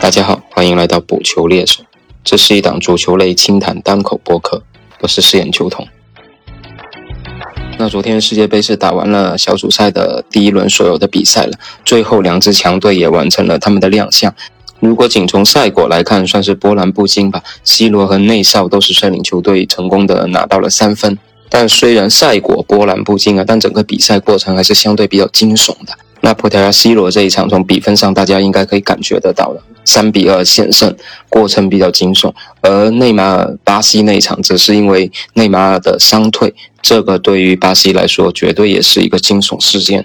大家好，欢迎来到补球猎手，这是一档足球类轻谈单口播客，我是饰演球童。那昨天世界杯是打完了小组赛的第一轮所有的比赛了，最后两支强队也完成了他们的亮相。如果仅从赛果来看，算是波澜不惊吧。C 罗和内少都是率领球队成功的拿到了三分。但虽然赛果波澜不惊啊，但整个比赛过程还是相对比较惊悚的。那葡萄牙 C 罗这一场，从比分上大家应该可以感觉得到了，三比二险胜，过程比较惊悚。而内马尔巴西那一场，则是因为内马尔的伤退，这个对于巴西来说，绝对也是一个惊悚事件。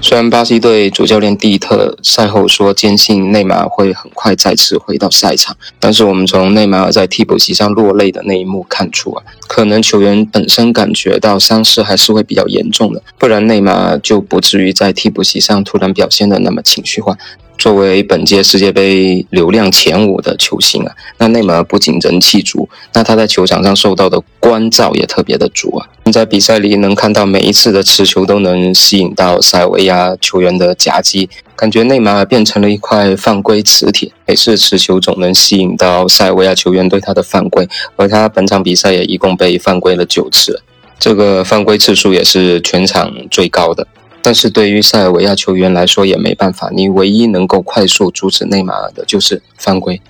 虽然巴西队主教练蒂特赛后说坚信内马尔会很快再次回到赛场，但是我们从内马尔在替补席上落泪的那一幕看出啊，可能球员本身感觉到伤势还是会比较严重的，不然内马尔就不至于在替补席上突然表现的那么情绪化。作为本届世界杯流量前五的球星啊，那内马尔不仅人气足，那他在球场上受到的关照也特别的足啊。在比赛里能看到每一次的持球都能吸引到塞尔维亚球员的夹击，感觉内马尔变成了一块犯规磁铁，每次持球总能吸引到塞尔维亚球员对他的犯规，而他本场比赛也一共被犯规了九次，这个犯规次数也是全场最高的。但是对于塞尔维亚球员来说也没办法，你唯一能够快速阻止内马尔的就是犯规。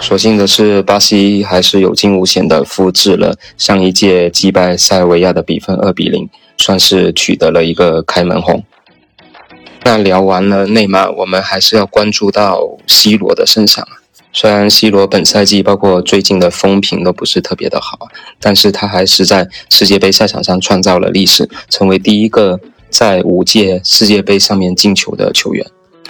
所幸的是，巴西还是有惊无险的复制了上一届击败塞尔维亚的比分二比零，算是取得了一个开门红。那聊完了内马尔，我们还是要关注到 C 罗的身上。虽然 C 罗本赛季包括最近的风评都不是特别的好，但是他还是在世界杯赛场上创造了历史，成为第一个在五届世界杯上面进球的球员。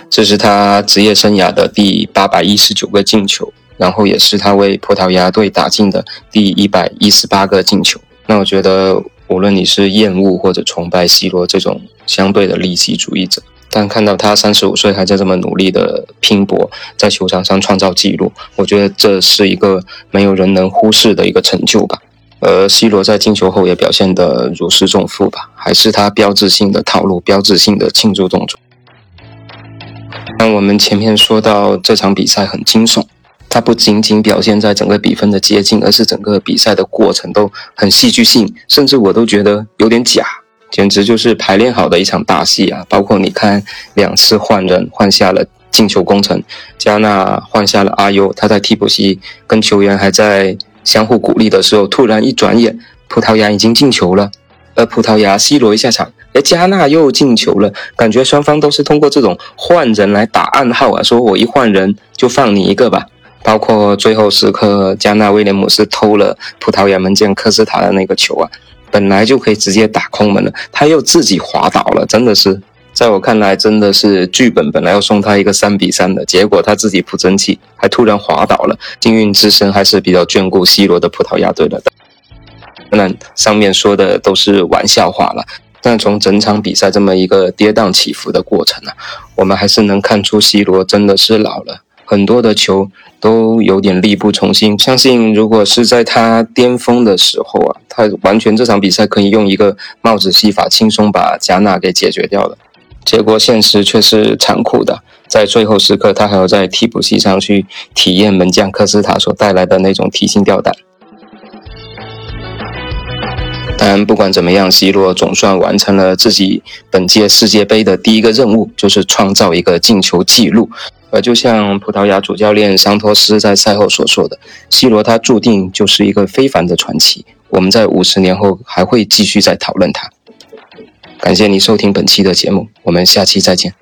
这是他职业生涯的第八百一十九个进球，然后也是他为葡萄牙队打进的第一百一十八个进球。那我觉得，无论你是厌恶或者崇拜 C 罗这种相对的利己主义者。但看到他三十五岁还在这么努力的拼搏，在球场上创造纪录，我觉得这是一个没有人能忽视的一个成就吧。而 C 罗在进球后也表现得如释重负吧，还是他标志性的套路、标志性的庆祝动作。那我们前面说到这场比赛很惊悚，它不仅仅表现在整个比分的接近，而是整个比赛的过程都很戏剧性，甚至我都觉得有点假。简直就是排练好的一场大戏啊！包括你看两次换人换下了进球功臣，加纳换下了阿尤，他在替补席跟球员还在相互鼓励的时候，突然一转眼，葡萄牙已经进球了。而葡萄牙 C 罗一下场，而加纳又进球了，感觉双方都是通过这种换人来打暗号啊，说我一换人就放你一个吧。包括最后时刻，加纳威廉姆斯偷了葡萄牙门将科斯塔的那个球啊。本来就可以直接打空门了，他又自己滑倒了，真的是，在我看来，真的是剧本本来要送他一个三比三的结果，他自己不争气，还突然滑倒了。幸运之神还是比较眷顾 C 罗的葡萄牙队的。当然，上面说的都是玩笑话了，但从整场比赛这么一个跌宕起伏的过程啊，我们还是能看出 C 罗真的是老了。很多的球都有点力不从心。相信如果是在他巅峰的时候啊，他完全这场比赛可以用一个帽子戏法轻松把加纳给解决掉了。结果现实却是残酷的，在最后时刻，他还要在替补席上去体验门将科斯塔所带来的那种提心吊胆。但不管怎么样，C 罗总算完成了自己本届世界杯的第一个任务，就是创造一个进球纪录。而就像葡萄牙主教练桑托斯在赛后所说的，C 罗他注定就是一个非凡的传奇。我们在五十年后还会继续再讨论他。感谢您收听本期的节目，我们下期再见。